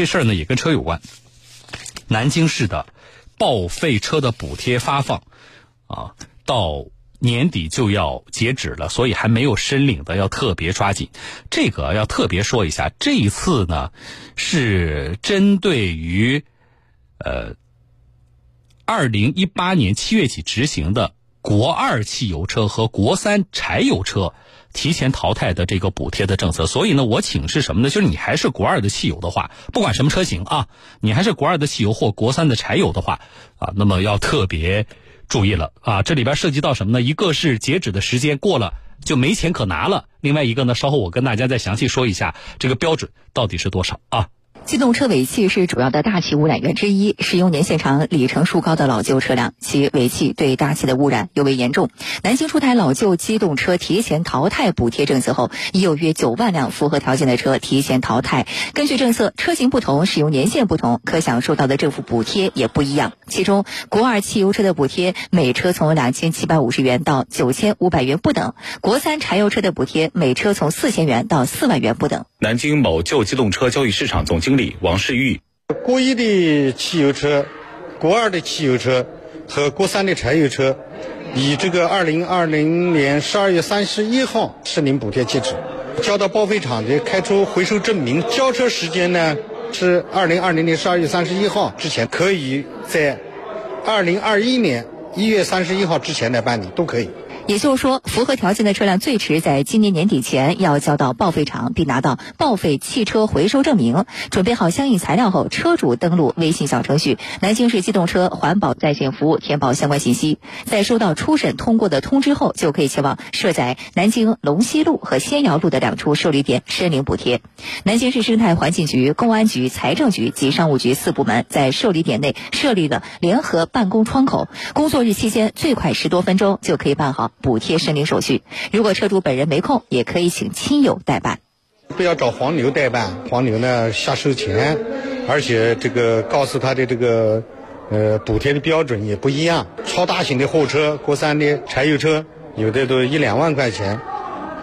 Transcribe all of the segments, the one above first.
这事儿呢也跟车有关。南京市的报废车的补贴发放啊，到年底就要截止了，所以还没有申领的要特别抓紧。这个要特别说一下，这一次呢是针对于呃二零一八年七月起执行的国二汽油车和国三柴油车。提前淘汰的这个补贴的政策，所以呢，我请示什么呢？就是你还是国二的汽油的话，不管什么车型啊，你还是国二的汽油或国三的柴油的话，啊，那么要特别注意了啊。这里边涉及到什么呢？一个是截止的时间过了就没钱可拿了，另外一个呢，稍后我跟大家再详细说一下这个标准到底是多少啊。机动车尾气是主要的大气污染源之一，使用年限长、里程数高的老旧车辆，其尾气对大气的污染尤为严重。南京出台老旧机动车提前淘汰补贴政策后，已有约九万辆符合条件的车提前淘汰。根据政策，车型不同、使用年限不同，可享受到的政府补贴也不一样。其中，国二汽油车的补贴每车从两千七百五十元到九千五百元不等；国三柴油车的补贴每车从四千元到四万元不等。南京某旧机动车交易市场总经理王世玉：国一的汽油车、国二的汽油车和国三的柴油车，以这个二零二零年十二月三十一号申领补贴截止。交到报废厂的开出回收证明，交车时间呢是二零二零年十二月三十一号之前，可以在二零二一年一月三十一号之前来办理，都可以。也就是说，符合条件的车辆最迟在今年年底前要交到报废厂，并拿到报废汽车回收证明。准备好相应材料后，车主登录微信小程序“南京市机动车环保在线服务”，填报相关信息。在收到初审通过的通知后，就可以前往设在南京龙溪路和仙瑶路的两处受理点申领补贴。南京市生态环境局、公安局、财政局及商务局四部门在受理点内设立了联合办公窗口，工作日期间最快十多分钟就可以办好。补贴申领手续，如果车主本人没空，也可以请亲友代办。不要找黄牛代办，黄牛呢瞎收钱，而且这个告诉他的这个呃补贴的标准也不一样。超大型的货车、国三的柴油车，有的都一两万块钱，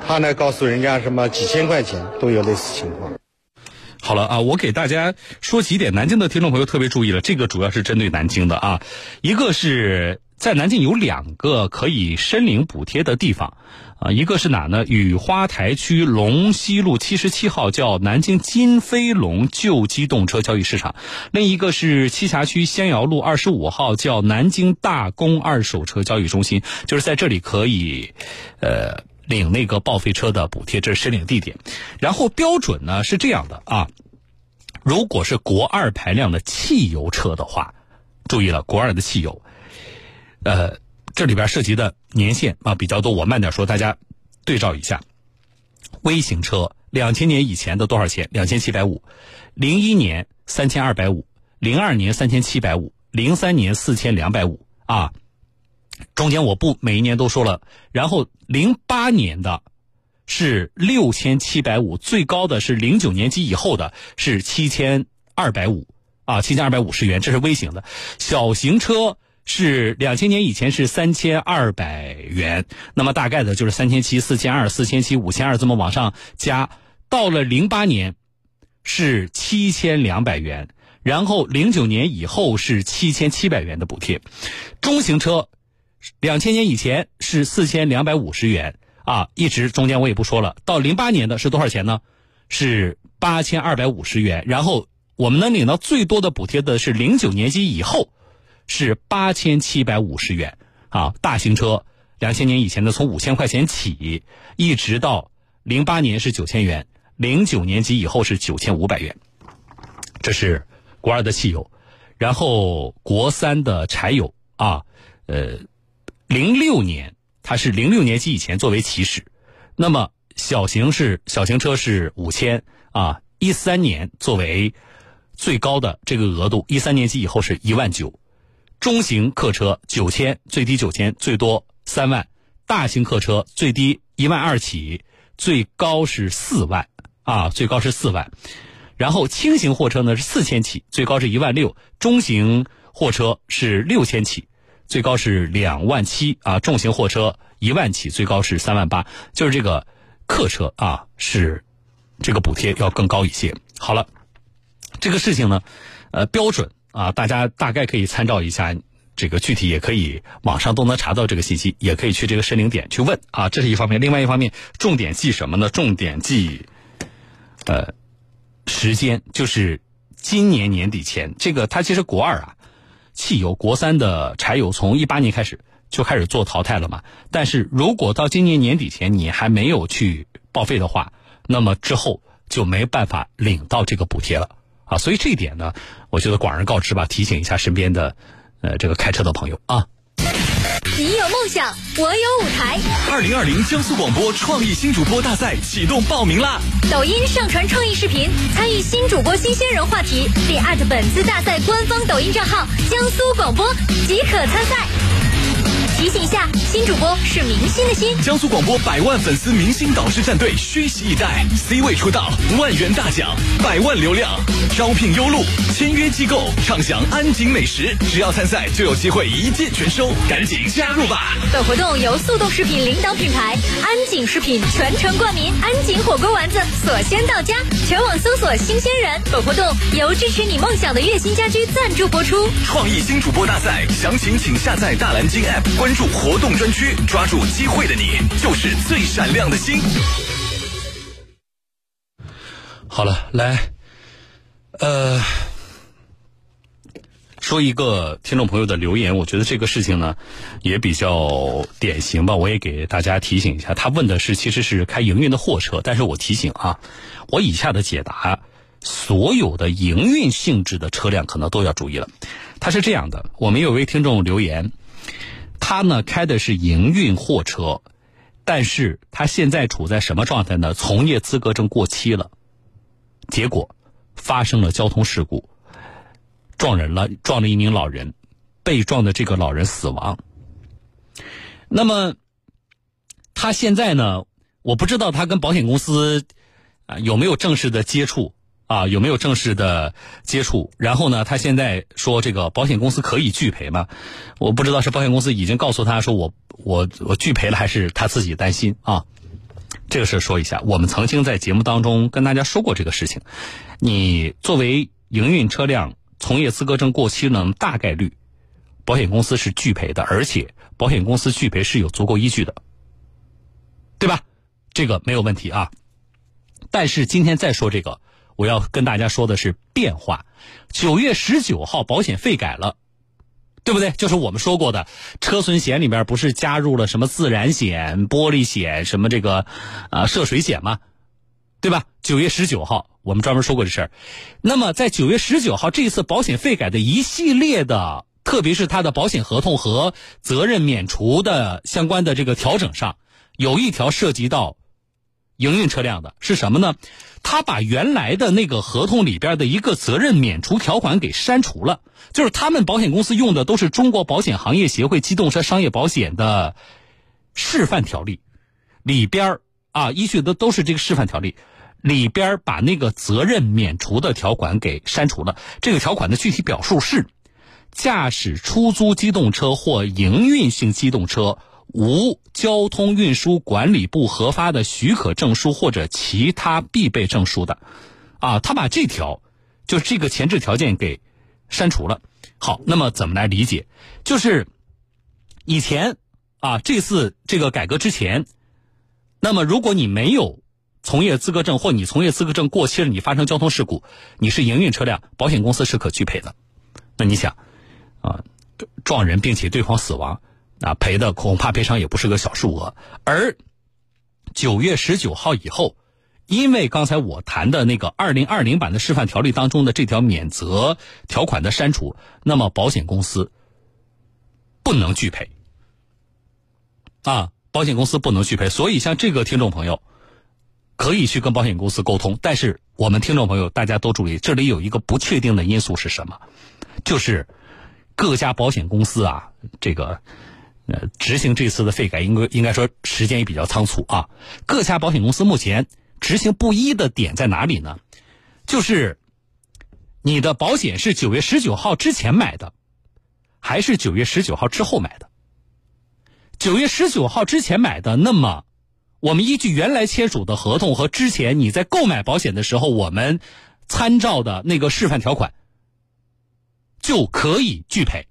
他呢告诉人家什么几千块钱，都有类似情况。好了啊，我给大家说几点，南京的听众朋友特别注意了，这个主要是针对南京的啊，一个是。在南京有两个可以申领补贴的地方，啊，一个是哪呢？雨花台区龙溪路七十七号叫南京金飞龙旧机动车交易市场，另一个是栖霞区仙瑶路二十五号叫南京大工二手车交易中心，就是在这里可以，呃，领那个报废车的补贴，这是申领地点。然后标准呢是这样的啊，如果是国二排量的汽油车的话，注意了，国二的汽油。呃，这里边涉及的年限啊比较多，我慢点说，大家对照一下。微型车两千年以前的多少钱？两千七百五。零一年三千二百五，零二年三千七百五，零三年四千两百五啊。中间我不每一年都说了，然后零八年的是六千七百五，最高的是零九年及以后的是七千二百五啊，七千二百五十元，这是微型的，小型车。是两千年以前是三千二百元，那么大概的就是三千七、四千二、四千七、五千二这么往上加。到了零八年是七千两百元，然后零九年以后是七千七百元的补贴。中型车两千年以前是四千两百五十元啊，一直中间我也不说了。到零八年的是多少钱呢？是八千二百五十元，然后我们能领到最多的补贴的是零九年及以后。是八千七百五十元啊！大型车两千年以前的从五千块钱起，一直到零八年是九千元，零九年及以后是九千五百元。这是国二的汽油，然后国三的柴油啊，呃，零六年它是零六年及以前作为起始，那么小型是小型车是五千啊，一三年作为最高的这个额度，一三年及以后是一万九。中型客车九千，最低九千，最多三万；大型客车最低一万二起，最高是四万啊，最高是四万。然后轻型货车呢是四千起，最高是一万六；中型货车是六千起，最高是两万七啊；重型货车一万起，最高是三万八。就是这个客车啊，是这个补贴要更高一些。好了。这个事情呢，呃，标准啊，大家大概可以参照一下。这个具体也可以网上都能查到这个信息，也可以去这个申领点去问啊，这是一方面。另外一方面，重点记什么呢？重点记，呃，时间就是今年年底前。这个它其实国二啊，汽油国三的柴油从一八年开始就开始做淘汰了嘛。但是如果到今年年底前你还没有去报废的话，那么之后就没办法领到这个补贴了啊。所以这一点呢，我觉得广而告之吧，提醒一下身边的。呃，这个开车的朋友啊，你有梦想，我有舞台。二零二零江苏广播创意新主播大赛启动报名啦！抖音上传创意视频，参与新主播新鲜人话题，并艾特本次大赛官方抖音账号江苏广播即可参赛。提醒一下，新主播是明星的星。江苏广播百万粉丝明星导师战队虚席以待，C 位出道，万元大奖，百万流量，招聘优录，签约机构，畅享安井美食，只要参赛就有机会一键全收，赶紧加入吧！本活动由速冻食品领导品牌安井食品全程冠名，安井火锅丸子锁鲜到家，全网搜索新鲜人。本活动由支持你梦想的月薪家居赞助播出。创意新主播大赛详情请下载大蓝鲸 App。关注活动专区，抓住机会的你就是最闪亮的星。好了，来，呃，说一个听众朋友的留言，我觉得这个事情呢也比较典型吧，我也给大家提醒一下。他问的是其实是开营运的货车，但是我提醒啊，我以下的解答，所有的营运性质的车辆可能都要注意了。他是这样的，我们有位听众留言。他呢开的是营运货车，但是他现在处在什么状态呢？从业资格证过期了，结果发生了交通事故，撞人了，撞了一名老人，被撞的这个老人死亡。那么他现在呢？我不知道他跟保险公司啊有没有正式的接触。啊，有没有正式的接触？然后呢，他现在说这个保险公司可以拒赔吗？我不知道是保险公司已经告诉他说我我我拒赔了，还是他自己担心啊？这个事说一下，我们曾经在节目当中跟大家说过这个事情。你作为营运车辆，从业资格证过期呢，大概率保险公司是拒赔的，而且保险公司拒赔是有足够依据的，对吧？这个没有问题啊。但是今天再说这个。我要跟大家说的是变化。九月十九号，保险费改了，对不对？就是我们说过的，车损险里边不是加入了什么自燃险、玻璃险、什么这个啊涉水险吗？对吧？九月十九号，我们专门说过这事儿。那么在九月十九号这一次保险费改的一系列的，特别是它的保险合同和责任免除的相关的这个调整上，有一条涉及到营运车辆的是什么呢？他把原来的那个合同里边的一个责任免除条款给删除了，就是他们保险公司用的都是中国保险行业协会机动车商业保险的示范条例里边啊，依据的都是这个示范条例里边把那个责任免除的条款给删除了。这个条款的具体表述是：驾驶出租机动车或营运性机动车。无交通运输管理部核发的许可证书或者其他必备证书的，啊，他把这条，就这个前置条件给删除了。好，那么怎么来理解？就是以前啊，这次这个改革之前，那么如果你没有从业资格证或你从业资格证过期了，你发生交通事故，你是营运车辆，保险公司是可拒赔的。那你想，啊，撞人并且对方死亡。啊，赔的恐怕赔偿也不是个小数额。而九月十九号以后，因为刚才我谈的那个二零二零版的示范条例当中的这条免责条款的删除，那么保险公司不能拒赔。啊，保险公司不能拒赔。所以，像这个听众朋友，可以去跟保险公司沟通。但是，我们听众朋友大家都注意，这里有一个不确定的因素是什么？就是各家保险公司啊，这个。呃，执行这次的费改，应该应该说时间也比较仓促啊。各家保险公司目前执行不一的点在哪里呢？就是你的保险是九月十九号之前买的，还是九月十九号之后买的？九月十九号之前买的，那么我们依据原来签署的合同和之前你在购买保险的时候，我们参照的那个示范条款，就可以拒赔。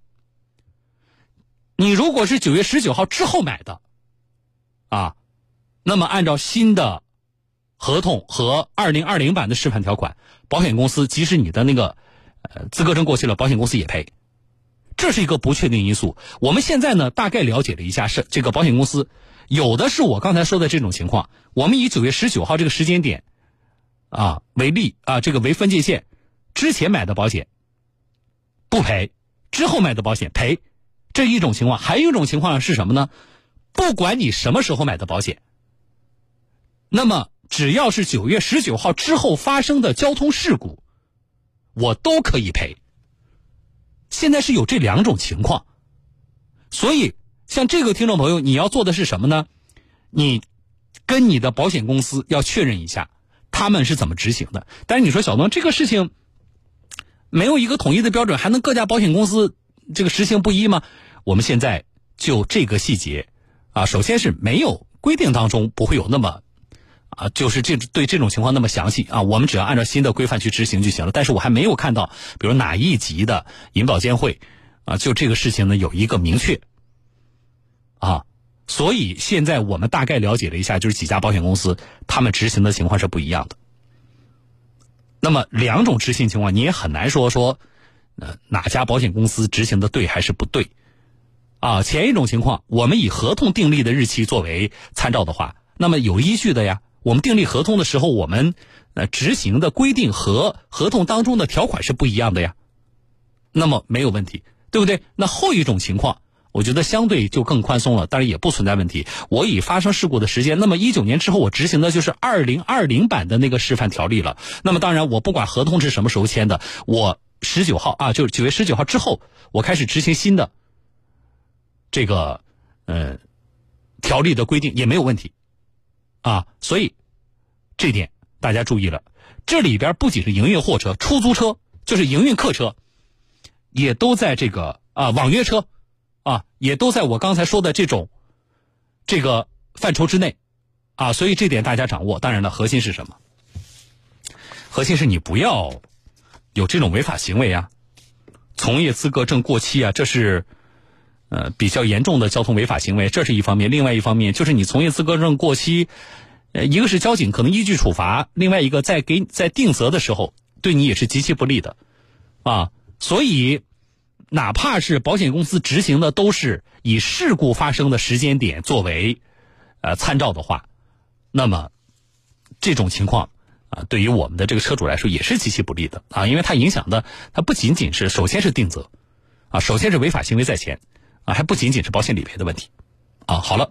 你如果是九月十九号之后买的，啊，那么按照新的合同和二零二零版的示范条款，保险公司即使你的那个呃资格证过期了，保险公司也赔。这是一个不确定因素。我们现在呢，大概了解了一下，是这个保险公司有的是我刚才说的这种情况。我们以九月十九号这个时间点啊为例啊，这个为分界线，之前买的保险不赔，之后买的保险赔，这一种情况。还有一种情况是什么呢？不管你什么时候买的保险，那么只要是九月十九号之后发生的交通事故，我都可以赔。现在是有这两种情况，所以像这个听众朋友，你要做的是什么呢？你跟你的保险公司要确认一下，他们是怎么执行的。但是你说小东这个事情没有一个统一的标准，还能各家保险公司这个实行不一吗？我们现在就这个细节啊，首先是没有规定当中不会有那么。啊，就是这对这种情况那么详细啊，我们只要按照新的规范去执行就行了。但是我还没有看到，比如哪一级的银保监会啊，就这个事情呢有一个明确啊，所以现在我们大概了解了一下，就是几家保险公司他们执行的情况是不一样的。那么两种执行情况，你也很难说说，呃，哪家保险公司执行的对还是不对啊？前一种情况，我们以合同订立的日期作为参照的话，那么有依据的呀。我们订立合同的时候，我们呃执行的规定和合同当中的条款是不一样的呀，那么没有问题，对不对？那后一种情况，我觉得相对就更宽松了，当然也不存在问题。我以发生事故的时间，那么一九年之后我执行的就是二零二零版的那个示范条例了。那么当然，我不管合同是什么时候签的，我十九号啊，就是九月十九号之后，我开始执行新的这个呃条例的规定也没有问题。啊，所以这点大家注意了，这里边不仅是营运货车、出租车，就是营运客车，也都在这个啊网约车，啊也都在我刚才说的这种这个范畴之内，啊，所以这点大家掌握。当然了，核心是什么？核心是你不要有这种违法行为啊，从业资格证过期啊，这是。呃，比较严重的交通违法行为，这是一方面；另外一方面就是你从业资格证过期，呃，一个是交警可能依据处罚，另外一个在给在定责的时候对你也是极其不利的，啊，所以哪怕是保险公司执行的都是以事故发生的时间点作为呃参照的话，那么这种情况啊，对于我们的这个车主来说也是极其不利的啊，因为它影响的它不仅仅是首先是定责，啊，首先是违法行为在前。啊，还不仅仅是保险理赔的问题，啊，好了，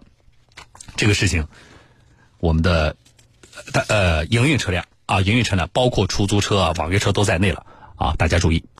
这个事情，我们的呃营运车辆啊，营运车辆包括出租车啊、网约车都在内了啊，大家注意。